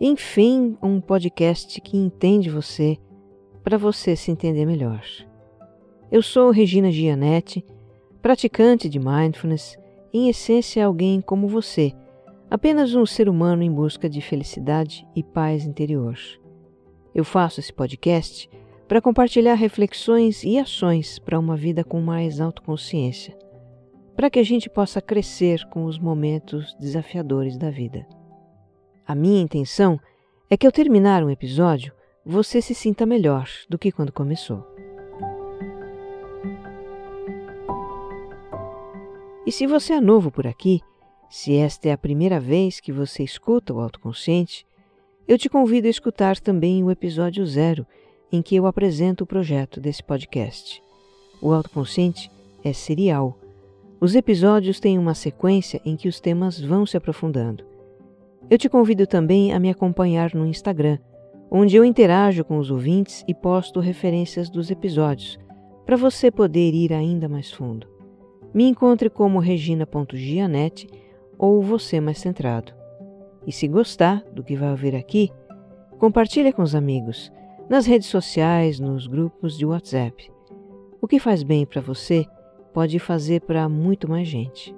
Enfim, um podcast que entende você para você se entender melhor. Eu sou Regina Gianetti, praticante de mindfulness, em essência alguém como você, apenas um ser humano em busca de felicidade e paz interior. Eu faço esse podcast para compartilhar reflexões e ações para uma vida com mais autoconsciência para que a gente possa crescer com os momentos desafiadores da vida. A minha intenção é que ao terminar um episódio, você se sinta melhor do que quando começou. E se você é novo por aqui, se esta é a primeira vez que você escuta o autoconsciente, eu te convido a escutar também o episódio zero, em que eu apresento o projeto desse podcast. O autoconsciente é serial os episódios têm uma sequência em que os temas vão se aprofundando. Eu te convido também a me acompanhar no Instagram, onde eu interajo com os ouvintes e posto referências dos episódios, para você poder ir ainda mais fundo. Me encontre como regina.gianete ou você mais centrado. E se gostar do que vai ouvir aqui, compartilhe com os amigos, nas redes sociais, nos grupos de WhatsApp. O que faz bem para você pode fazer para muito mais gente.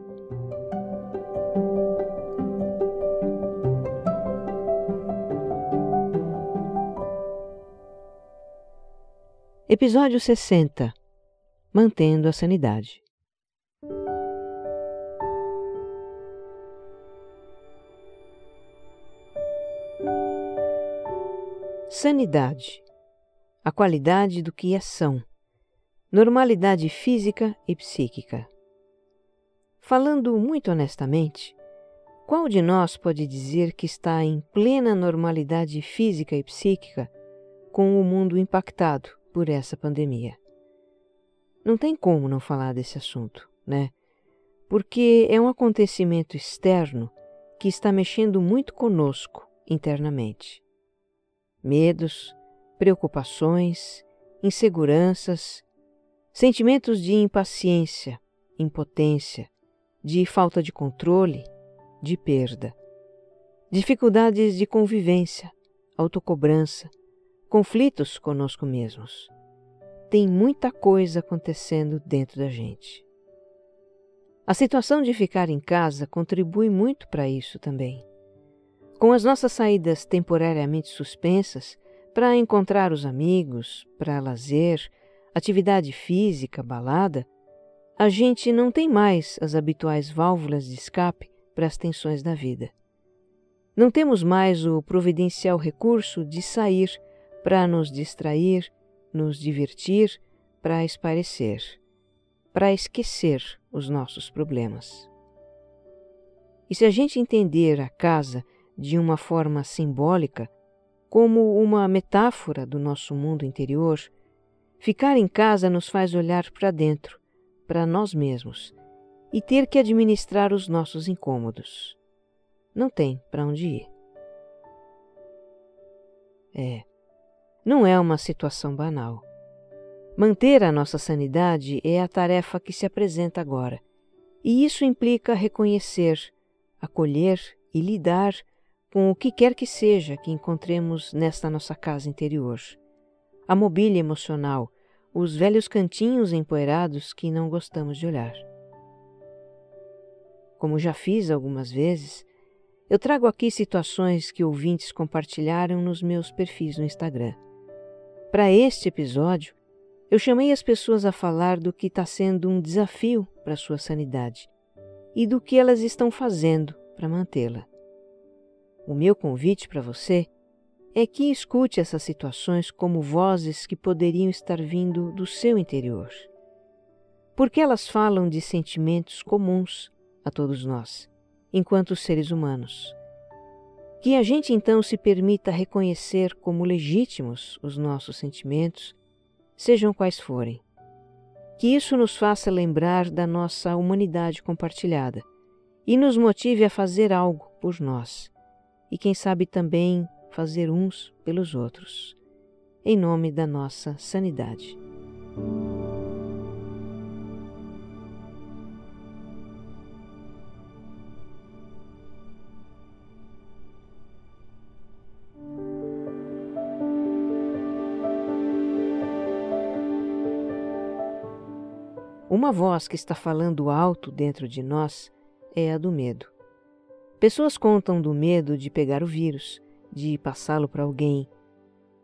Episódio 60 Mantendo a Sanidade. Sanidade a qualidade do que é são Normalidade física e psíquica. Falando muito honestamente, qual de nós pode dizer que está em plena normalidade física e psíquica com o mundo impactado por essa pandemia? Não tem como não falar desse assunto, né? Porque é um acontecimento externo que está mexendo muito conosco internamente. Medos, preocupações, inseguranças, Sentimentos de impaciência, impotência, de falta de controle, de perda. Dificuldades de convivência, autocobrança, conflitos conosco mesmos. Tem muita coisa acontecendo dentro da gente. A situação de ficar em casa contribui muito para isso também. Com as nossas saídas temporariamente suspensas para encontrar os amigos, para lazer, atividade física, balada, a gente não tem mais as habituais válvulas de escape para as tensões da vida. Não temos mais o providencial recurso de sair para nos distrair, nos divertir, para esparecer, para esquecer os nossos problemas. E se a gente entender a casa de uma forma simbólica, como uma metáfora do nosso mundo interior, Ficar em casa nos faz olhar para dentro, para nós mesmos, e ter que administrar os nossos incômodos. Não tem para onde ir. É, não é uma situação banal. Manter a nossa sanidade é a tarefa que se apresenta agora, e isso implica reconhecer, acolher e lidar com o que quer que seja que encontremos nesta nossa casa interior a mobília emocional, os velhos cantinhos empoeirados que não gostamos de olhar. Como já fiz algumas vezes, eu trago aqui situações que ouvintes compartilharam nos meus perfis no Instagram. Para este episódio, eu chamei as pessoas a falar do que está sendo um desafio para sua sanidade e do que elas estão fazendo para mantê-la. O meu convite para você é que escute essas situações como vozes que poderiam estar vindo do seu interior. Porque elas falam de sentimentos comuns a todos nós, enquanto seres humanos. Que a gente então se permita reconhecer como legítimos os nossos sentimentos, sejam quais forem. Que isso nos faça lembrar da nossa humanidade compartilhada e nos motive a fazer algo por nós, e quem sabe também fazer uns pelos outros, em nome da nossa sanidade. Uma voz que está falando alto dentro de nós é a do medo. Pessoas contam do medo de pegar o vírus, de passá-lo para alguém,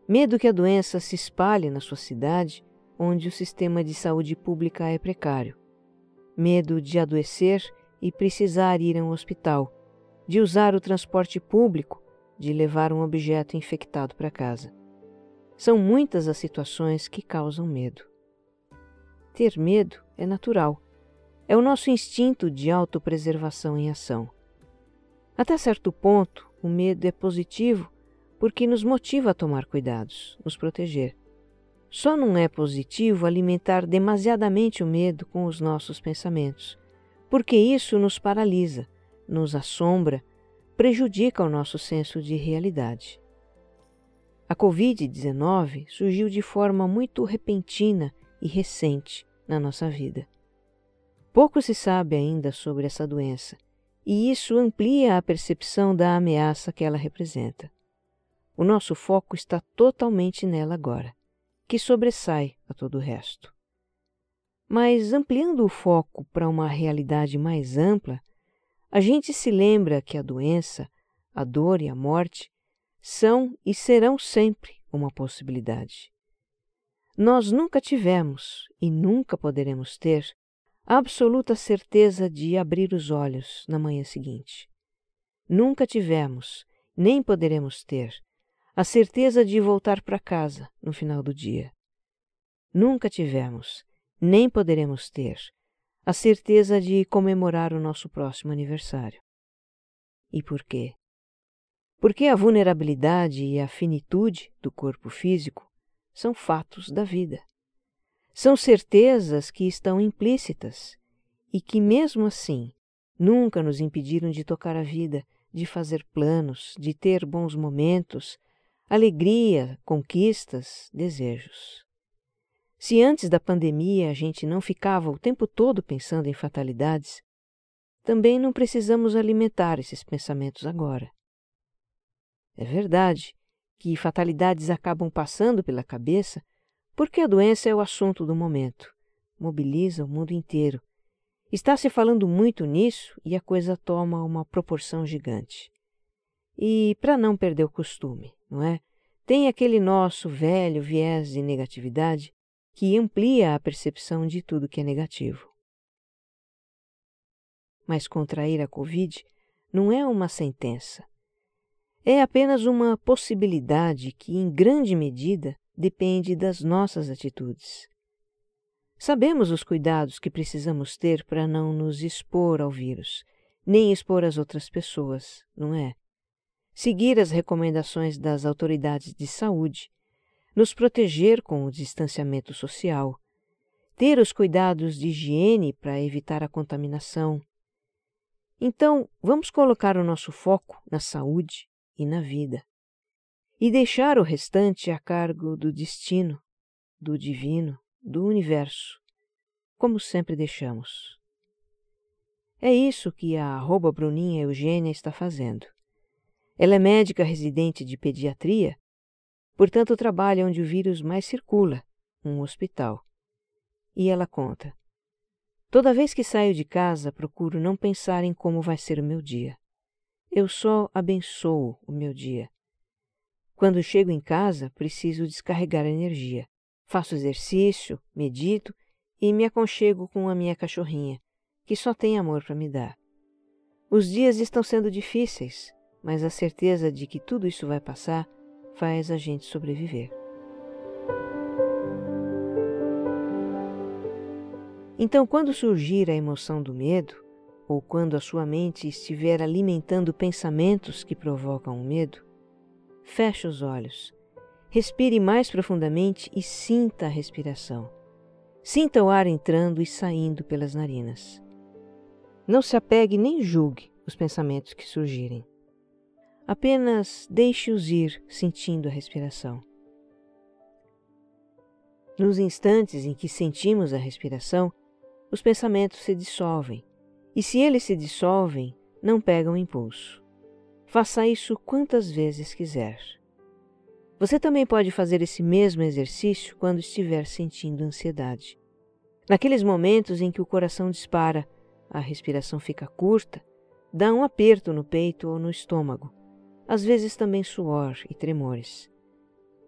medo que a doença se espalhe na sua cidade, onde o sistema de saúde pública é precário, medo de adoecer e precisar ir a um hospital, de usar o transporte público, de levar um objeto infectado para casa. São muitas as situações que causam medo. Ter medo é natural. É o nosso instinto de autopreservação em ação. Até certo ponto, o medo é positivo porque nos motiva a tomar cuidados, nos proteger. Só não é positivo alimentar demasiadamente o medo com os nossos pensamentos, porque isso nos paralisa, nos assombra, prejudica o nosso senso de realidade. A Covid-19 surgiu de forma muito repentina e recente na nossa vida. Pouco se sabe ainda sobre essa doença, e isso amplia a percepção da ameaça que ela representa. O nosso foco está totalmente nela agora, que sobressai a todo o resto. Mas ampliando o foco para uma realidade mais ampla, a gente se lembra que a doença, a dor e a morte são e serão sempre uma possibilidade. Nós nunca tivemos e nunca poderemos ter absoluta certeza de abrir os olhos na manhã seguinte. Nunca tivemos, nem poderemos ter, a certeza de voltar para casa no final do dia. Nunca tivemos, nem poderemos ter, a certeza de comemorar o nosso próximo aniversário. E por quê? Porque a vulnerabilidade e a finitude do corpo físico são fatos da vida. São certezas que estão implícitas e que, mesmo assim, nunca nos impediram de tocar a vida, de fazer planos, de ter bons momentos, alegria, conquistas, desejos. Se antes da pandemia a gente não ficava o tempo todo pensando em fatalidades, também não precisamos alimentar esses pensamentos agora. É verdade que fatalidades acabam passando pela cabeça porque a doença é o assunto do momento, mobiliza o mundo inteiro. Está se falando muito nisso e a coisa toma uma proporção gigante. E para não perder o costume, não é? Tem aquele nosso velho viés de negatividade que amplia a percepção de tudo que é negativo. Mas contrair a Covid não é uma sentença, é apenas uma possibilidade que, em grande medida, depende das nossas atitudes. Sabemos os cuidados que precisamos ter para não nos expor ao vírus, nem expor as outras pessoas, não é? Seguir as recomendações das autoridades de saúde, nos proteger com o distanciamento social, ter os cuidados de higiene para evitar a contaminação. Então, vamos colocar o nosso foco na saúde, e na vida, e deixar o restante a cargo do destino, do divino, do universo, como sempre deixamos. É isso que a arroba Bruninha Eugênia está fazendo. Ela é médica residente de pediatria, portanto trabalha onde o vírus mais circula, um hospital. E ela conta: Toda vez que saio de casa, procuro não pensar em como vai ser o meu dia. Eu só abençoo o meu dia. Quando chego em casa, preciso descarregar energia. Faço exercício, medito e me aconchego com a minha cachorrinha, que só tem amor para me dar. Os dias estão sendo difíceis, mas a certeza de que tudo isso vai passar faz a gente sobreviver. Então, quando surgir a emoção do medo, ou quando a sua mente estiver alimentando pensamentos que provocam o medo, feche os olhos, respire mais profundamente e sinta a respiração. Sinta o ar entrando e saindo pelas narinas. Não se apegue nem julgue os pensamentos que surgirem. Apenas deixe-os ir sentindo a respiração. Nos instantes em que sentimos a respiração, os pensamentos se dissolvem, e se eles se dissolvem, não pegam impulso. Faça isso quantas vezes quiser. Você também pode fazer esse mesmo exercício quando estiver sentindo ansiedade. Naqueles momentos em que o coração dispara, a respiração fica curta, dá um aperto no peito ou no estômago, às vezes também suor e tremores.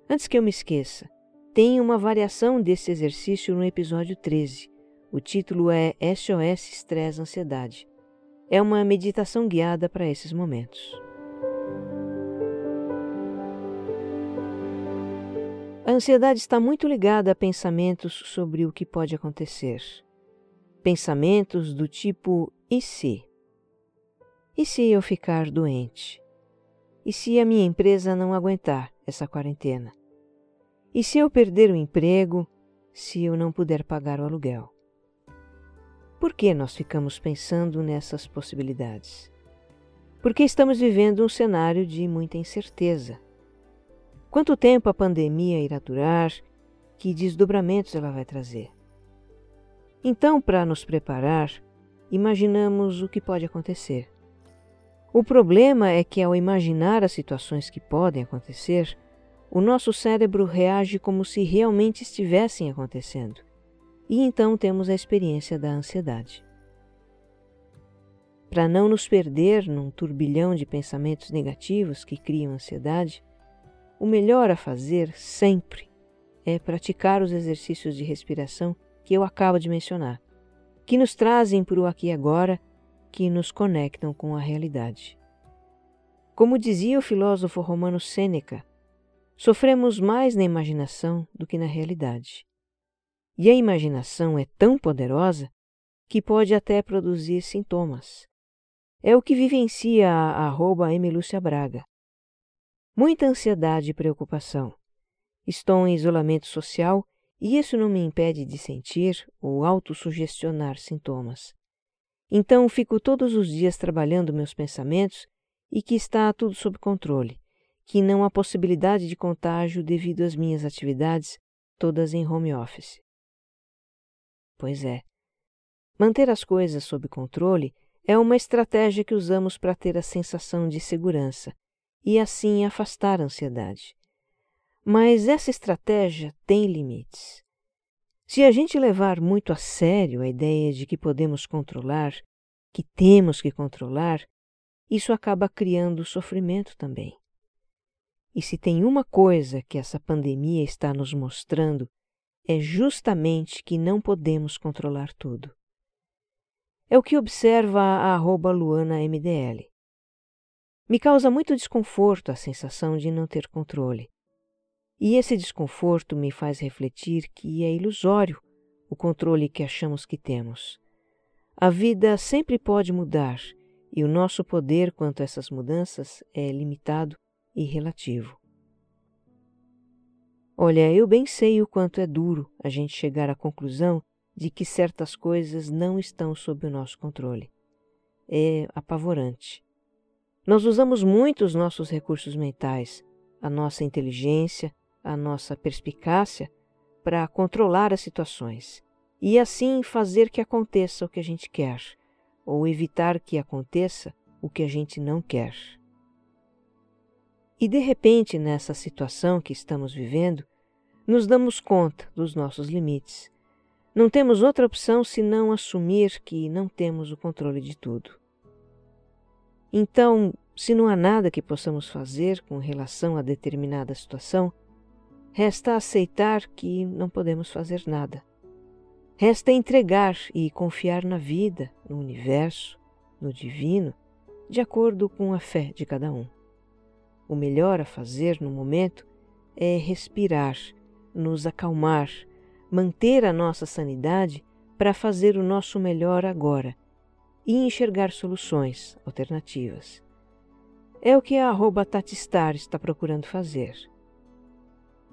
Antes que eu me esqueça, tem uma variação desse exercício no episódio 13. O título é SOS Estresse Ansiedade. É uma meditação guiada para esses momentos. A ansiedade está muito ligada a pensamentos sobre o que pode acontecer. Pensamentos do tipo: e se? E se eu ficar doente? E se a minha empresa não aguentar essa quarentena? E se eu perder o emprego, se eu não puder pagar o aluguel? Por que nós ficamos pensando nessas possibilidades? Porque estamos vivendo um cenário de muita incerteza. Quanto tempo a pandemia irá durar? Que desdobramentos ela vai trazer? Então, para nos preparar, imaginamos o que pode acontecer. O problema é que, ao imaginar as situações que podem acontecer, o nosso cérebro reage como se realmente estivessem acontecendo. E então temos a experiência da ansiedade. Para não nos perder num turbilhão de pensamentos negativos que criam ansiedade, o melhor a fazer sempre é praticar os exercícios de respiração que eu acabo de mencionar, que nos trazem para o aqui e agora, que nos conectam com a realidade. Como dizia o filósofo romano Sêneca, Sofremos mais na imaginação do que na realidade. E a imaginação é tão poderosa que pode até produzir sintomas. É o que vivencia a arroba Braga. Muita ansiedade e preocupação. Estou em isolamento social e isso não me impede de sentir ou autossugestionar sintomas. Então fico todos os dias trabalhando meus pensamentos e que está tudo sob controle que não há possibilidade de contágio devido às minhas atividades, todas em home office. Pois é. Manter as coisas sob controle é uma estratégia que usamos para ter a sensação de segurança e assim afastar a ansiedade. Mas essa estratégia tem limites. Se a gente levar muito a sério a ideia de que podemos controlar, que temos que controlar, isso acaba criando sofrimento também. E se tem uma coisa que essa pandemia está nos mostrando, é justamente que não podemos controlar tudo. É o que observa a arroba LuanaMDL. Me causa muito desconforto a sensação de não ter controle. E esse desconforto me faz refletir que é ilusório o controle que achamos que temos. A vida sempre pode mudar e o nosso poder quanto a essas mudanças é limitado e relativo. Olha, eu bem sei o quanto é duro a gente chegar à conclusão de que certas coisas não estão sob o nosso controle. É apavorante. Nós usamos muito os nossos recursos mentais, a nossa inteligência, a nossa perspicácia para controlar as situações e assim fazer que aconteça o que a gente quer ou evitar que aconteça o que a gente não quer. E de repente, nessa situação que estamos vivendo, nos damos conta dos nossos limites. Não temos outra opção senão assumir que não temos o controle de tudo. Então, se não há nada que possamos fazer com relação a determinada situação, resta aceitar que não podemos fazer nada. Resta entregar e confiar na vida, no universo, no divino, de acordo com a fé de cada um. O melhor a fazer no momento é respirar, nos acalmar, manter a nossa sanidade para fazer o nosso melhor agora e enxergar soluções, alternativas. É o que a arroba Tatistar está procurando fazer.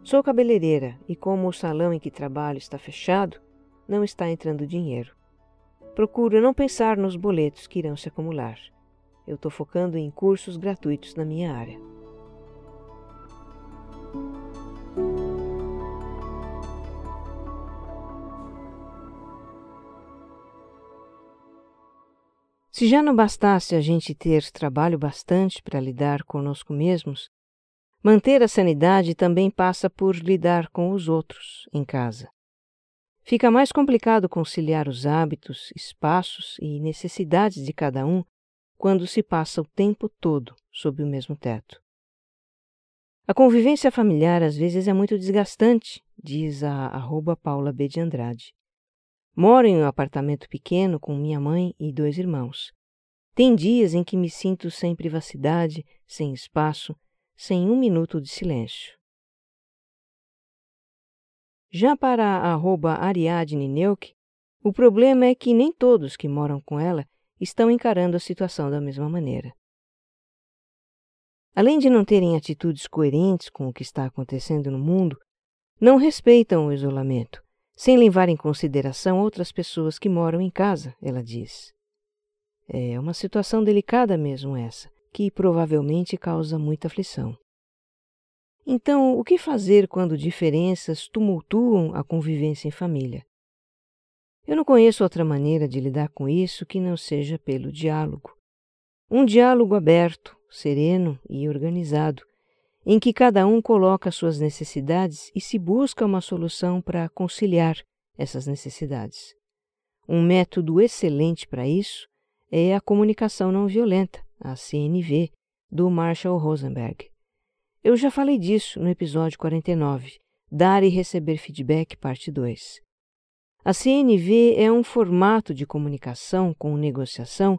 Sou cabeleireira e, como o salão em que trabalho está fechado, não está entrando dinheiro. Procuro não pensar nos boletos que irão se acumular. Eu estou focando em cursos gratuitos na minha área. Se já não bastasse a gente ter trabalho bastante para lidar conosco mesmos, manter a sanidade também passa por lidar com os outros em casa. Fica mais complicado conciliar os hábitos, espaços e necessidades de cada um quando se passa o tempo todo sob o mesmo teto. A convivência familiar às vezes é muito desgastante, diz a arroba Paula B. de Andrade. Moro em um apartamento pequeno com minha mãe e dois irmãos. Tem dias em que me sinto sem privacidade, sem espaço, sem um minuto de silêncio. Já para a arroba Ariadne Neuk, o problema é que nem todos que moram com ela estão encarando a situação da mesma maneira. Além de não terem atitudes coerentes com o que está acontecendo no mundo, não respeitam o isolamento sem levar em consideração outras pessoas que moram em casa, ela diz. É uma situação delicada mesmo essa, que provavelmente causa muita aflição. Então, o que fazer quando diferenças tumultuam a convivência em família? Eu não conheço outra maneira de lidar com isso que não seja pelo diálogo. Um diálogo aberto, sereno e organizado, em que cada um coloca suas necessidades e se busca uma solução para conciliar essas necessidades. Um método excelente para isso é a comunicação não violenta, a CNV, do Marshall Rosenberg. Eu já falei disso no episódio 49, Dar e Receber Feedback, parte 2. A CNV é um formato de comunicação com negociação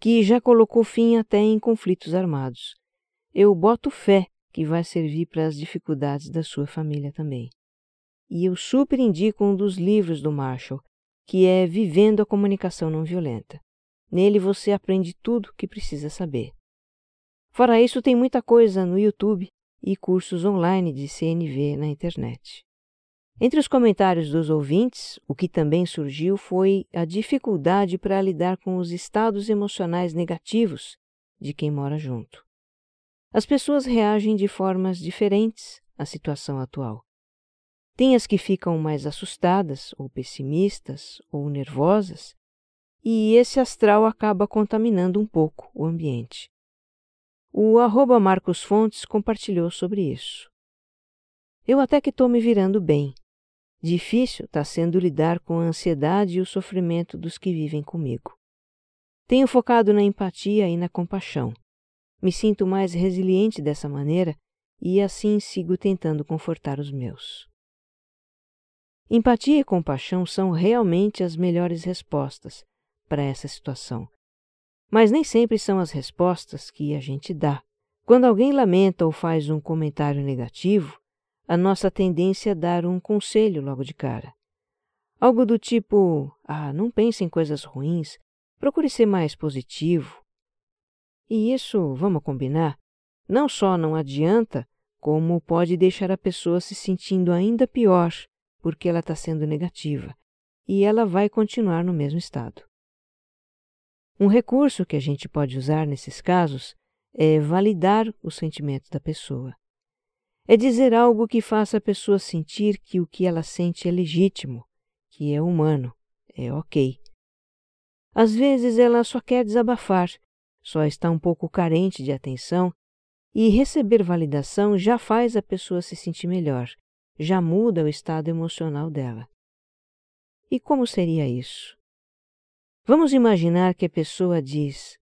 que já colocou fim até em conflitos armados. Eu boto fé que vai servir para as dificuldades da sua família também. E eu super indico um dos livros do Marshall, que é Vivendo a Comunicação Não Violenta. Nele você aprende tudo o que precisa saber. Fora isso, tem muita coisa no YouTube e cursos online de CNV na internet. Entre os comentários dos ouvintes, o que também surgiu foi a dificuldade para lidar com os estados emocionais negativos de quem mora junto. As pessoas reagem de formas diferentes à situação atual. Tem as que ficam mais assustadas, ou pessimistas, ou nervosas, e esse astral acaba contaminando um pouco o ambiente. O arroba Marcos Fontes compartilhou sobre isso. Eu até que estou me virando bem. Difícil está sendo lidar com a ansiedade e o sofrimento dos que vivem comigo. Tenho focado na empatia e na compaixão. Me sinto mais resiliente dessa maneira e assim sigo tentando confortar os meus. Empatia e compaixão são realmente as melhores respostas para essa situação. Mas nem sempre são as respostas que a gente dá. Quando alguém lamenta ou faz um comentário negativo, a nossa tendência é dar um conselho logo de cara. Algo do tipo: ah, não pense em coisas ruins, procure ser mais positivo, e isso, vamos combinar, não só não adianta, como pode deixar a pessoa se sentindo ainda pior porque ela está sendo negativa e ela vai continuar no mesmo estado. Um recurso que a gente pode usar nesses casos é validar o sentimento da pessoa. É dizer algo que faça a pessoa sentir que o que ela sente é legítimo, que é humano, é ok. Às vezes ela só quer desabafar só está um pouco carente de atenção e receber validação já faz a pessoa se sentir melhor, já muda o estado emocional dela. E como seria isso? Vamos imaginar que a pessoa diz: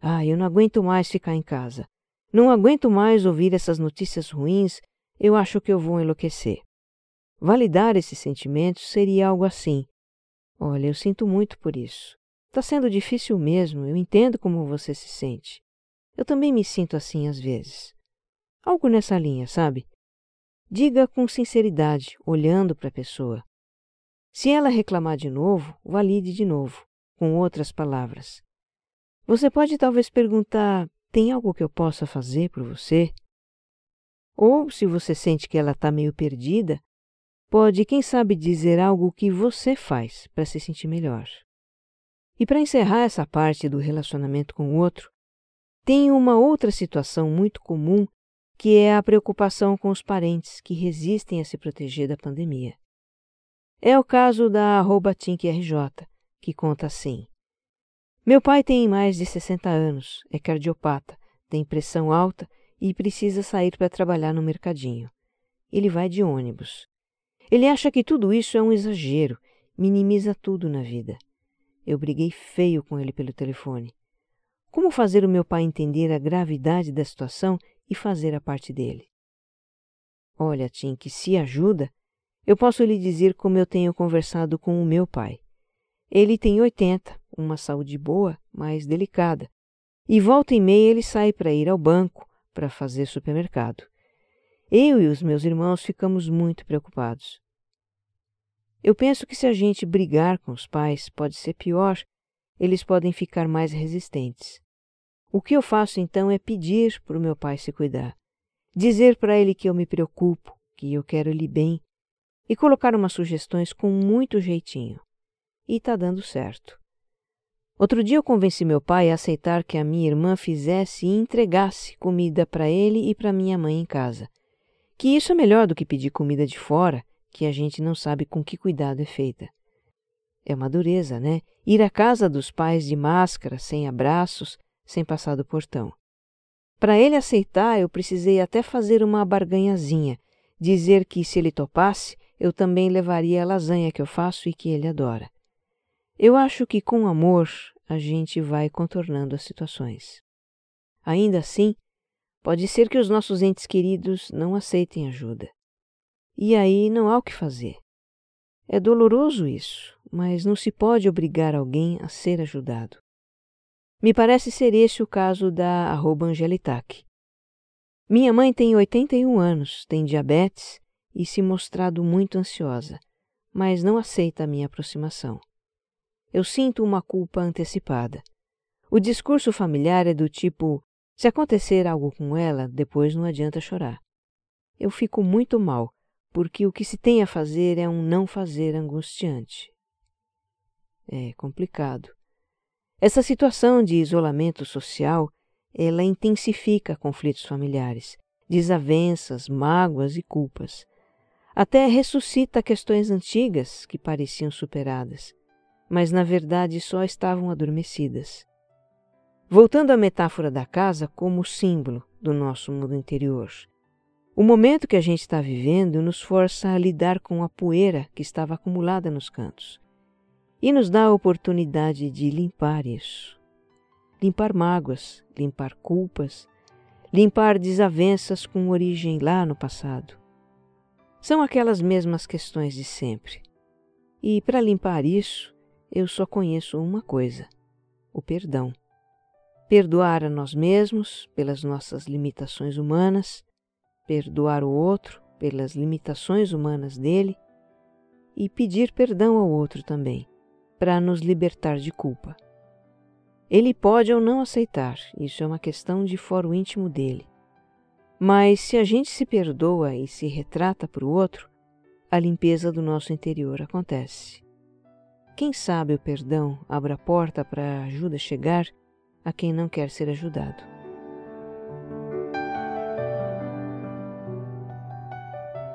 Ah, eu não aguento mais ficar em casa. Não aguento mais ouvir essas notícias ruins, eu acho que eu vou enlouquecer. Validar esses sentimentos seria algo assim: Olha, eu sinto muito por isso. Está sendo difícil mesmo, eu entendo como você se sente. Eu também me sinto assim às vezes. Algo nessa linha, sabe? Diga com sinceridade, olhando para a pessoa. Se ela reclamar de novo, valide de novo, com outras palavras. Você pode talvez perguntar: tem algo que eu possa fazer por você? Ou, se você sente que ela está meio perdida, pode, quem sabe, dizer algo que você faz para se sentir melhor. E para encerrar essa parte do relacionamento com o outro, tem uma outra situação muito comum que é a preocupação com os parentes que resistem a se proteger da pandemia. É o caso da arroba RJ, que conta assim. Meu pai tem mais de 60 anos, é cardiopata, tem pressão alta e precisa sair para trabalhar no mercadinho. Ele vai de ônibus. Ele acha que tudo isso é um exagero, minimiza tudo na vida. Eu briguei feio com ele pelo telefone. Como fazer o meu pai entender a gravidade da situação e fazer a parte dele? Olha, Tim, que se ajuda, eu posso lhe dizer como eu tenho conversado com o meu pai. Ele tem 80, uma saúde boa, mas delicada, e volta e meia ele sai para ir ao banco, para fazer supermercado. Eu e os meus irmãos ficamos muito preocupados. Eu penso que se a gente brigar com os pais pode ser pior, eles podem ficar mais resistentes. O que eu faço então é pedir para o meu pai se cuidar, dizer para ele que eu me preocupo, que eu quero lhe bem e colocar umas sugestões com muito jeitinho. E está dando certo. Outro dia eu convenci meu pai a aceitar que a minha irmã fizesse e entregasse comida para ele e para minha mãe em casa. Que isso é melhor do que pedir comida de fora, que a gente não sabe com que cuidado é feita. É uma dureza, né? Ir à casa dos pais de máscara, sem abraços, sem passar do portão. Para ele aceitar, eu precisei até fazer uma barganhazinha, dizer que se ele topasse, eu também levaria a lasanha que eu faço e que ele adora. Eu acho que com amor a gente vai contornando as situações. Ainda assim, pode ser que os nossos entes queridos não aceitem ajuda. E aí não há o que fazer. É doloroso isso, mas não se pode obrigar alguém a ser ajudado. Me parece ser esse o caso da Angelitac. Minha mãe tem 81 anos, tem diabetes e se mostrado muito ansiosa, mas não aceita a minha aproximação. Eu sinto uma culpa antecipada. O discurso familiar é do tipo: se acontecer algo com ela, depois não adianta chorar. Eu fico muito mal, porque o que se tem a fazer é um não fazer angustiante. É complicado. Essa situação de isolamento social, ela intensifica conflitos familiares, desavenças, mágoas e culpas. Até ressuscita questões antigas que pareciam superadas mas na verdade só estavam adormecidas. Voltando à metáfora da casa como símbolo do nosso mundo interior, o momento que a gente está vivendo nos força a lidar com a poeira que estava acumulada nos cantos e nos dá a oportunidade de limpar isso. Limpar mágoas, limpar culpas, limpar desavenças com origem lá no passado. São aquelas mesmas questões de sempre. E para limpar isso, eu só conheço uma coisa: o perdão. Perdoar a nós mesmos pelas nossas limitações humanas, perdoar o outro pelas limitações humanas dele e pedir perdão ao outro também, para nos libertar de culpa. Ele pode ou não aceitar, isso é uma questão de foro íntimo dele. Mas se a gente se perdoa e se retrata para o outro, a limpeza do nosso interior acontece. Quem sabe o perdão abre a porta para a ajuda chegar a quem não quer ser ajudado.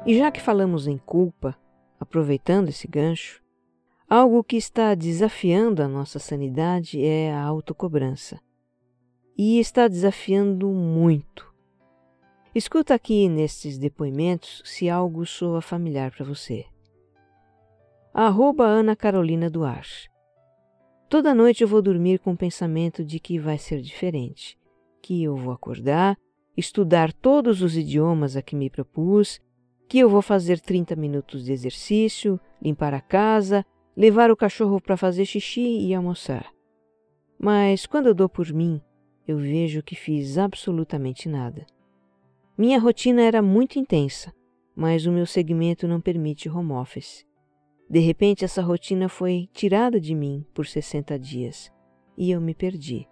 E já que falamos em culpa, aproveitando esse gancho, algo que está desafiando a nossa sanidade é a autocobrança. E está desafiando muito. Escuta aqui nestes depoimentos se algo soa familiar para você arroba Ana Carolina Duarte. Toda noite eu vou dormir com o pensamento de que vai ser diferente, que eu vou acordar, estudar todos os idiomas a que me propus, que eu vou fazer 30 minutos de exercício, limpar a casa, levar o cachorro para fazer xixi e almoçar. Mas quando eu dou por mim, eu vejo que fiz absolutamente nada. Minha rotina era muito intensa, mas o meu segmento não permite home office. De repente, essa rotina foi tirada de mim por 60 dias e eu me perdi.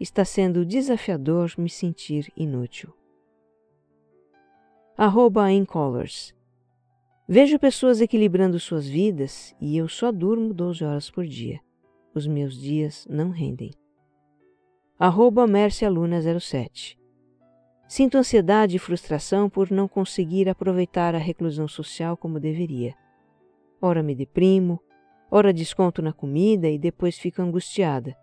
está sendo desafiador me sentir inútil. Arroba. Vejo pessoas equilibrando suas vidas e eu só durmo 12 horas por dia. Os meus dias não rendem. Arroba Mercialuna07. Sinto ansiedade e frustração por não conseguir aproveitar a reclusão social como deveria. Ora me deprimo, ora desconto na comida e depois fico angustiada.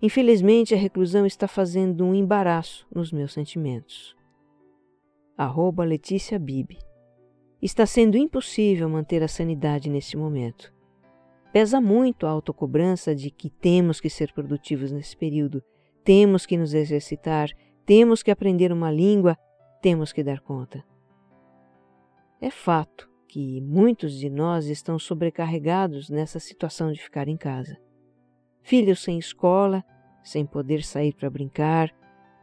Infelizmente, a reclusão está fazendo um embaraço nos meus sentimentos. Arroba Letícia Bibi. Está sendo impossível manter a sanidade nesse momento. Pesa muito a autocobrança de que temos que ser produtivos nesse período, temos que nos exercitar, temos que aprender uma língua, temos que dar conta. É fato que muitos de nós estão sobrecarregados nessa situação de ficar em casa. Filhos sem escola, sem poder sair para brincar,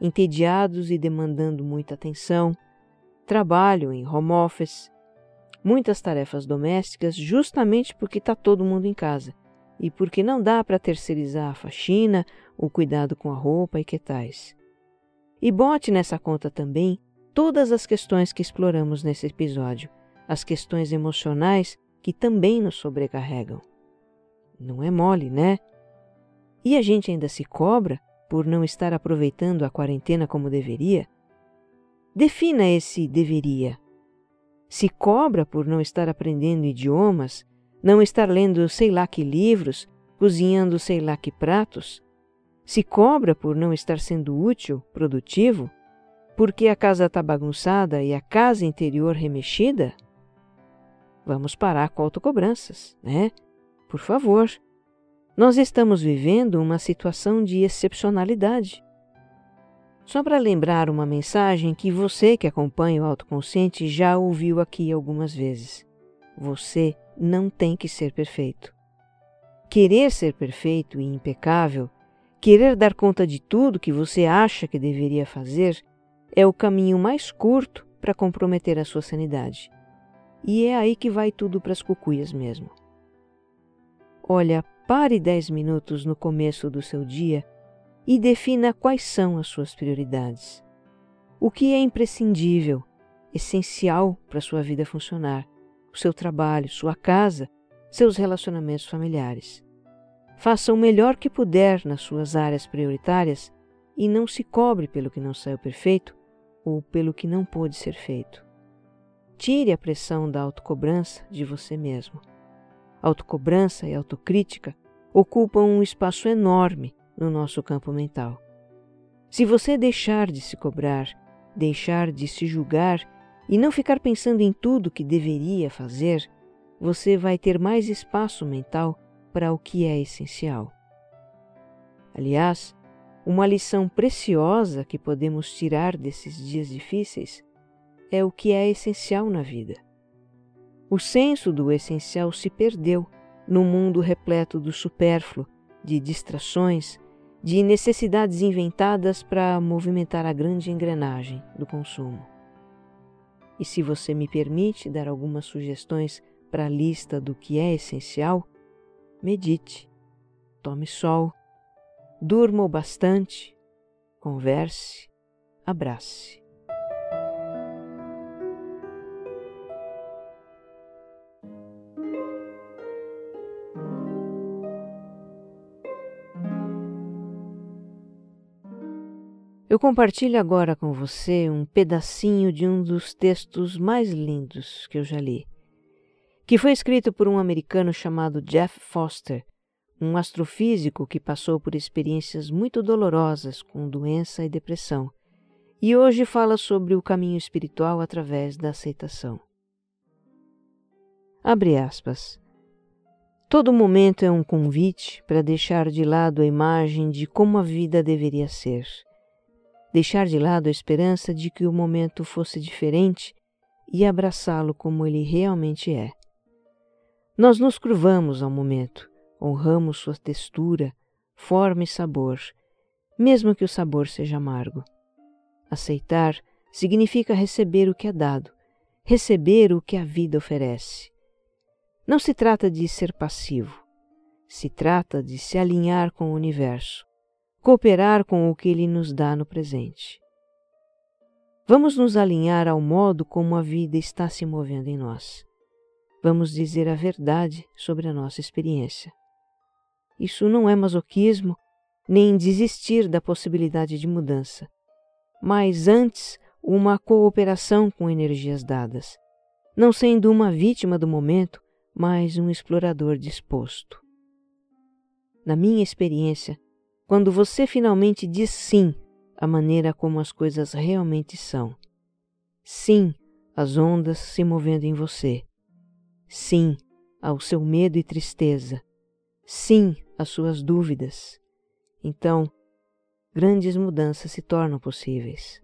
entediados e demandando muita atenção, trabalho em home office, muitas tarefas domésticas justamente porque está todo mundo em casa e porque não dá para terceirizar a faxina, o cuidado com a roupa e que tais. E bote nessa conta também todas as questões que exploramos nesse episódio, as questões emocionais que também nos sobrecarregam. Não é mole, né? E a gente ainda se cobra por não estar aproveitando a quarentena como deveria? Defina esse deveria. Se cobra por não estar aprendendo idiomas, não estar lendo sei lá que livros, cozinhando sei lá que pratos? Se cobra por não estar sendo útil, produtivo, porque a casa está bagunçada e a casa interior remexida? Vamos parar com autocobranças, né? Por favor. Nós estamos vivendo uma situação de excepcionalidade. Só para lembrar uma mensagem que você que acompanha o autoconsciente já ouviu aqui algumas vezes. Você não tem que ser perfeito. Querer ser perfeito e impecável, querer dar conta de tudo que você acha que deveria fazer, é o caminho mais curto para comprometer a sua sanidade. E é aí que vai tudo para as cucuias mesmo. Olha, Pare 10 minutos no começo do seu dia e defina quais são as suas prioridades. O que é imprescindível, essencial para sua vida funcionar, o seu trabalho, sua casa, seus relacionamentos familiares. Faça o melhor que puder nas suas áreas prioritárias e não se cobre pelo que não saiu perfeito ou pelo que não pôde ser feito. Tire a pressão da autocobrança de você mesmo. Autocobrança e autocrítica ocupam um espaço enorme no nosso campo mental. Se você deixar de se cobrar, deixar de se julgar e não ficar pensando em tudo que deveria fazer, você vai ter mais espaço mental para o que é essencial. Aliás, uma lição preciosa que podemos tirar desses dias difíceis é o que é essencial na vida. O senso do essencial se perdeu num mundo repleto do supérfluo, de distrações, de necessidades inventadas para movimentar a grande engrenagem do consumo. E se você me permite dar algumas sugestões para a lista do que é essencial, medite, tome sol, durma o bastante, converse, abrace. Eu compartilho agora com você um pedacinho de um dos textos mais lindos que eu já li, que foi escrito por um americano chamado Jeff Foster, um astrofísico que passou por experiências muito dolorosas com doença e depressão, e hoje fala sobre o caminho espiritual através da aceitação. Abre aspas. Todo momento é um convite para deixar de lado a imagem de como a vida deveria ser deixar de lado a esperança de que o momento fosse diferente e abraçá-lo como ele realmente é. Nós nos curvamos ao momento, honramos sua textura, forma e sabor, mesmo que o sabor seja amargo. Aceitar significa receber o que é dado, receber o que a vida oferece. Não se trata de ser passivo, se trata de se alinhar com o universo, cooperar com o que Ele nos dá no presente. Vamos nos alinhar ao modo como a vida está se movendo em nós. Vamos dizer a verdade sobre a nossa experiência. Isso não é masoquismo, nem desistir da possibilidade de mudança, mas antes uma cooperação com energias dadas, não sendo uma vítima do momento, mas um explorador disposto. Na minha experiência, quando você finalmente diz sim à maneira como as coisas realmente são, sim às ondas se movendo em você, sim ao seu medo e tristeza, sim às suas dúvidas, então grandes mudanças se tornam possíveis.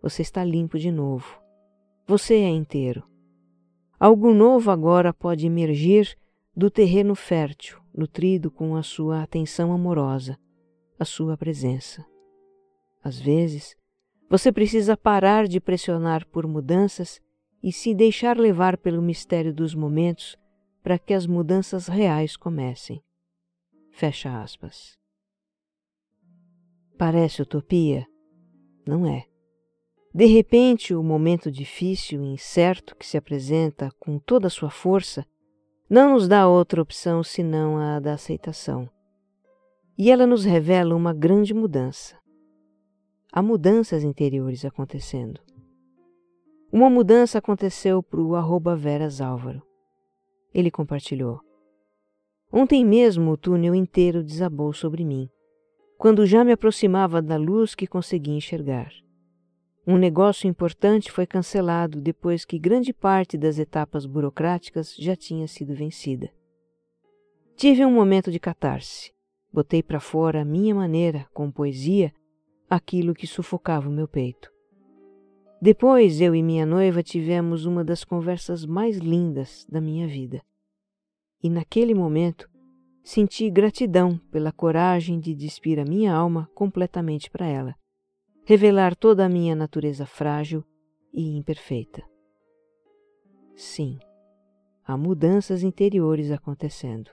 Você está limpo de novo. Você é inteiro. Algo novo agora pode emergir do terreno fértil, nutrido com a sua atenção amorosa, a sua presença. Às vezes, você precisa parar de pressionar por mudanças e se deixar levar pelo mistério dos momentos para que as mudanças reais comecem. Fecha aspas. Parece utopia? Não é. De repente, o momento difícil e incerto que se apresenta com toda a sua força não nos dá outra opção senão a da aceitação. E ela nos revela uma grande mudança. Há mudanças interiores acontecendo. Uma mudança aconteceu para o arroba Veras Álvaro. Ele compartilhou. Ontem mesmo o túnel inteiro desabou sobre mim, quando já me aproximava da luz que consegui enxergar. Um negócio importante foi cancelado depois que grande parte das etapas burocráticas já tinha sido vencida. Tive um momento de catarse. Botei para fora à minha maneira, com poesia, aquilo que sufocava o meu peito. Depois eu e minha noiva tivemos uma das conversas mais lindas da minha vida. E naquele momento senti gratidão pela coragem de despir a minha alma completamente para ela revelar toda a minha natureza frágil e imperfeita. Sim, há mudanças interiores acontecendo.